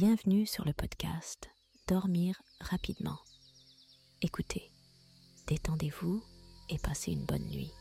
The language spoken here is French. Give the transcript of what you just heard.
Bienvenue sur le podcast Dormir rapidement. Écoutez, détendez-vous et passez une bonne nuit.